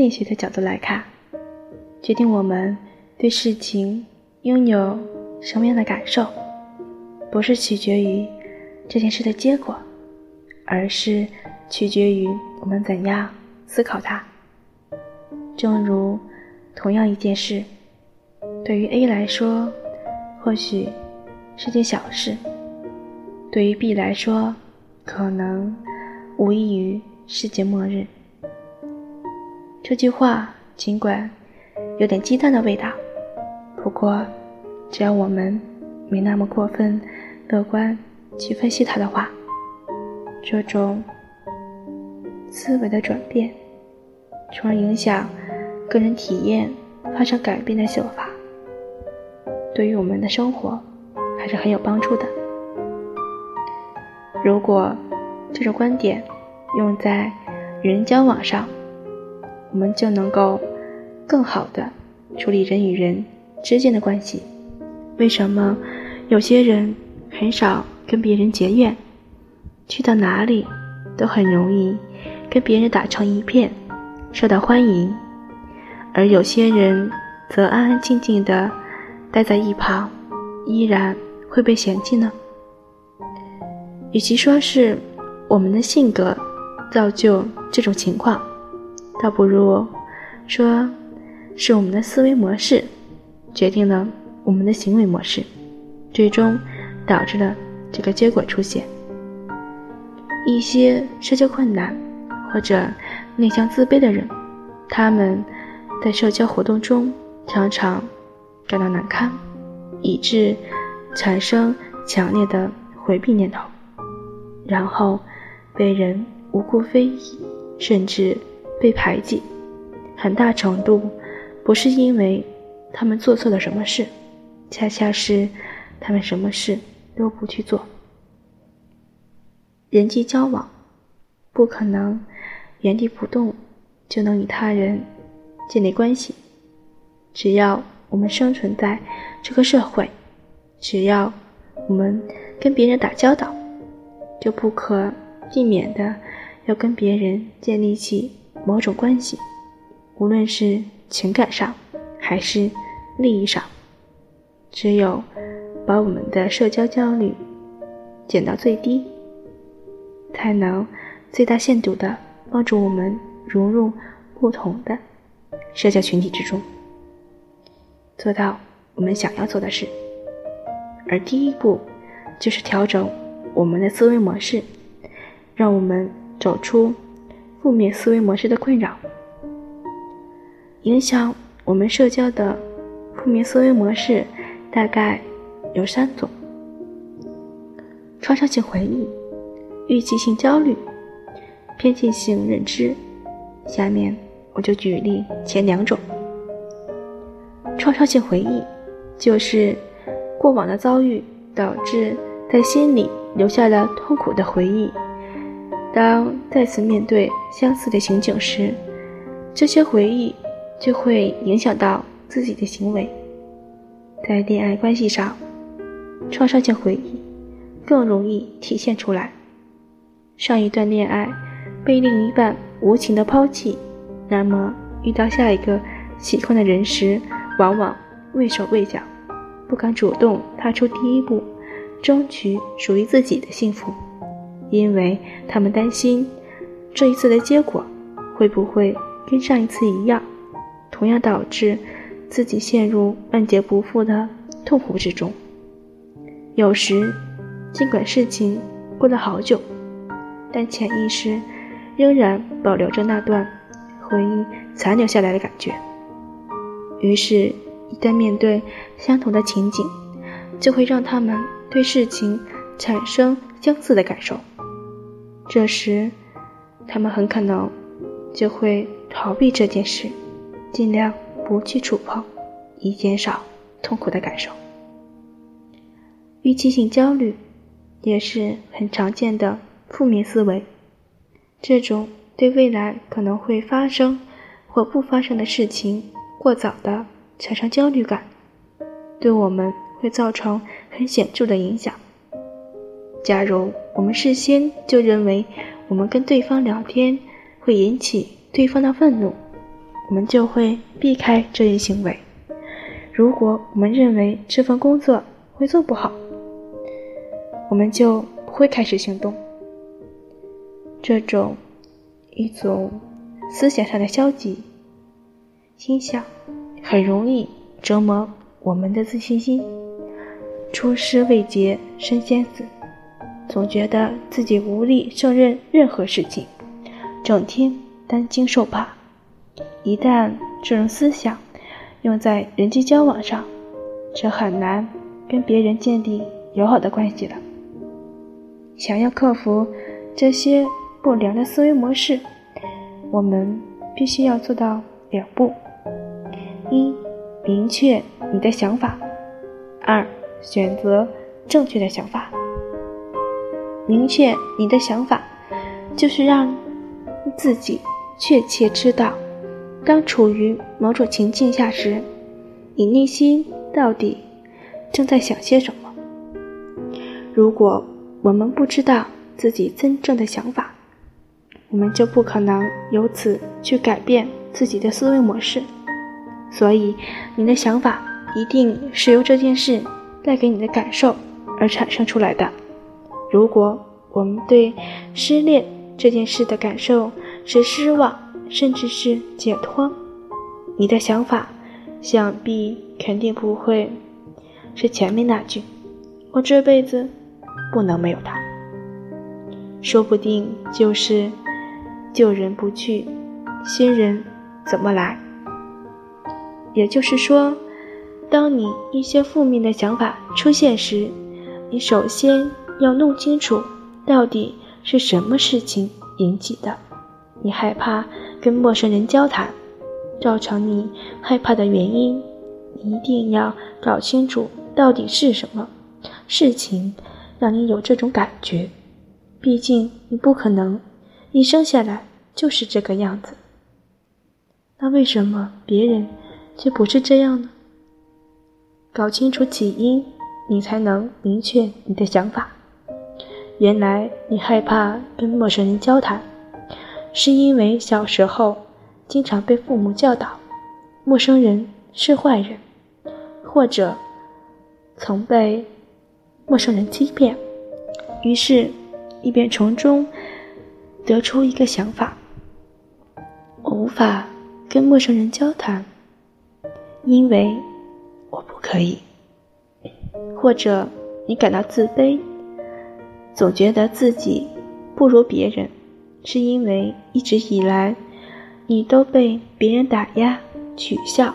心理学的角度来看，决定我们对事情拥有什么样的感受，不是取决于这件事的结果，而是取决于我们怎样思考它。正如同样一件事，对于 A 来说，或许是件小事；对于 B 来说，可能无异于世界末日。这句话尽管有点鸡蛋的味道，不过只要我们没那么过分乐观去分析它的话，这种思维的转变，从而影响。个人体验发生改变的想法，对于我们的生活还是很有帮助的。如果这种观点用在与人交往上，我们就能够更好的处理人与人之间的关系。为什么有些人很少跟别人结怨，去到哪里都很容易跟别人打成一片，受到欢迎？而有些人则安安静静的待在一旁，依然会被嫌弃呢。与其说是我们的性格造就这种情况，倒不如说是我们的思维模式决定了我们的行为模式，最终导致了这个结果出现。一些社交困难或者内向自卑的人，他们。在社交活动中，常常感到难堪，以致产生强烈的回避念头，然后被人无故非议，甚至被排挤。很大程度不是因为他们做错了什么事，恰恰是他们什么事都不去做。人际交往不可能原地不动就能与他人。建立关系，只要我们生存在这个社会，只要我们跟别人打交道，就不可避免的要跟别人建立起某种关系，无论是情感上还是利益上。只有把我们的社交焦虑减到最低，才能最大限度的帮助我们融入不同的。社交群体之中，做到我们想要做的事。而第一步，就是调整我们的思维模式，让我们走出负面思维模式的困扰。影响我们社交的负面思维模式大概有三种：创伤性回忆、预期性焦虑、偏见性认知。下面。我就举例前两种，创伤性回忆，就是过往的遭遇导致在心里留下了痛苦的回忆。当再次面对相似的情景时，这些回忆就会影响到自己的行为。在恋爱关系上，创伤性回忆更容易体现出来。上一段恋爱被另一半无情的抛弃。那么，遇到下一个喜欢的人时，往往畏手畏脚，不敢主动踏出第一步，争取属于自己的幸福，因为他们担心这一次的结果会不会跟上一次一样，同样导致自己陷入万劫不复的痛苦之中。有时，尽管事情过了好久，但潜意识仍然保留着那段。回忆残留下来的感觉，于是，一旦面对相同的情景，就会让他们对事情产生相似的感受。这时，他们很可能就会逃避这件事，尽量不去触碰，以减少痛苦的感受。预期性焦虑也是很常见的负面思维，这种。对未来可能会发生或不发生的事情过早的产生焦虑感，对我们会造成很显著的影响。假如我们事先就认为我们跟对方聊天会引起对方的愤怒，我们就会避开这一行为。如果我们认为这份工作会做不好，我们就不会开始行动。这种一种思想上的消极倾向，很容易折磨我们的自信心。出师未捷身先死，总觉得自己无力胜任任何事情，整天担惊受怕。一旦这种思想用在人际交往上，就很难跟别人建立友好的关系了。想要克服这些不良的思维模式，我们必须要做到两步：一、明确你的想法；二。选择正确的想法，明确你的想法，就是让自己确切知道，当处于某种情境下时，你内心到底正在想些什么。如果我们不知道自己真正的想法，我们就不可能由此去改变自己的思维模式。所以，你的想法一定是由这件事。带给你的感受而产生出来的。如果我们对失恋这件事的感受是失望，甚至是解脱，你的想法想必肯定不会是前面那句“我这辈子不能没有他”，说不定就是“旧人不去，新人怎么来”。也就是说。当你一些负面的想法出现时，你首先要弄清楚到底是什么事情引起的。你害怕跟陌生人交谈，造成你害怕的原因，一定要搞清楚到底是什么事情让你有这种感觉。毕竟你不可能一生下来就是这个样子。那为什么别人却不是这样呢？搞清楚起因，你才能明确你的想法。原来你害怕跟陌生人交谈，是因为小时候经常被父母教导陌生人是坏人，或者曾被陌生人欺骗，于是，你便从中得出一个想法：我无法跟陌生人交谈，因为。我不可以，或者你感到自卑，总觉得自己不如别人，是因为一直以来你都被别人打压、取笑，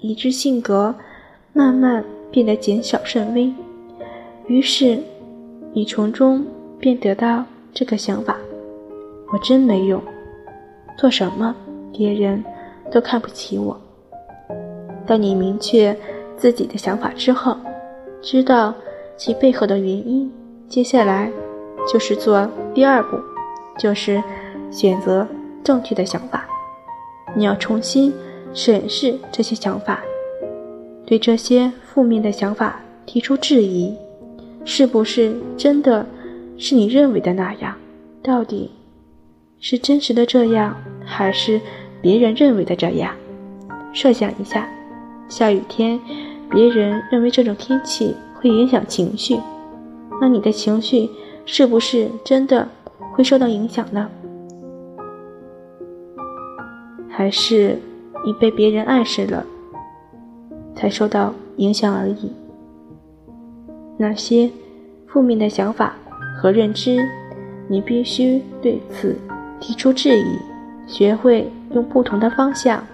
以致性格慢慢变得减小甚微。于是你从中便得到这个想法：我真没用，做什么别人都看不起我。当你明确。自己的想法之后，知道其背后的原因，接下来就是做第二步，就是选择正确的想法。你要重新审视这些想法，对这些负面的想法提出质疑：是不是真的是你认为的那样？到底是真实的这样，还是别人认为的这样？设想一下，下雨天。别人认为这种天气会影响情绪，那你的情绪是不是真的会受到影响呢？还是你被别人暗示了才受到影响而已？那些负面的想法和认知，你必须对此提出质疑，学会用不同的方向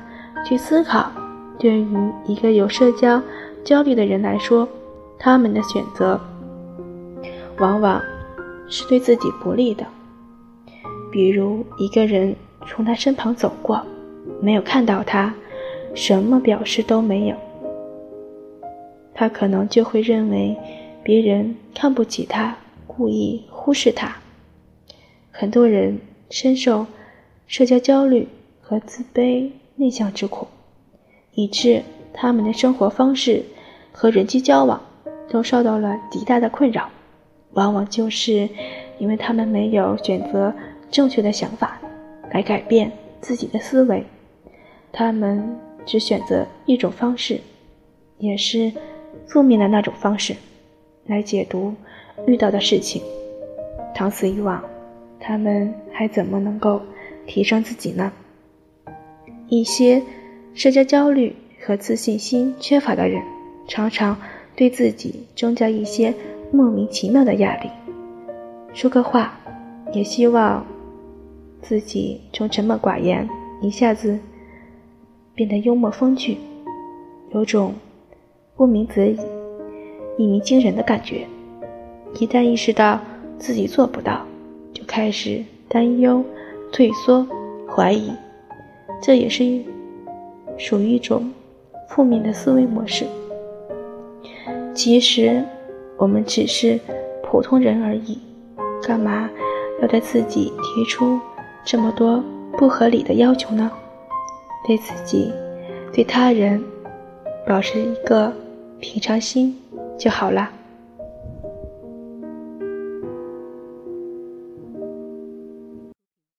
去思考。对于一个有社交，焦虑的人来说，他们的选择往往是对自己不利的。比如，一个人从他身旁走过，没有看到他，什么表示都没有，他可能就会认为别人看不起他，故意忽视他。很多人深受社交焦虑和自卑、内向之苦，以致他们的生活方式。和人际交往都受到了极大的困扰，往往就是因为他们没有选择正确的想法来改变自己的思维，他们只选择一种方式，也是负面的那种方式，来解读遇到的事情。长此以往，他们还怎么能够提升自己呢？一些社交焦虑和自信心缺乏的人，常常对自己增加一些莫名其妙的压力。说个话，也希望自己从沉默寡言一下子变得幽默风趣，有种不鸣则已，一鸣惊人的感觉。一旦意识到自己做不到，就开始担忧、退缩、怀疑。这也是一属于一种负面的思维模式。其实，我们只是普通人而已，干嘛要对自己提出这么多不合理的要求呢？对自己、对他人，保持一个平常心就好了。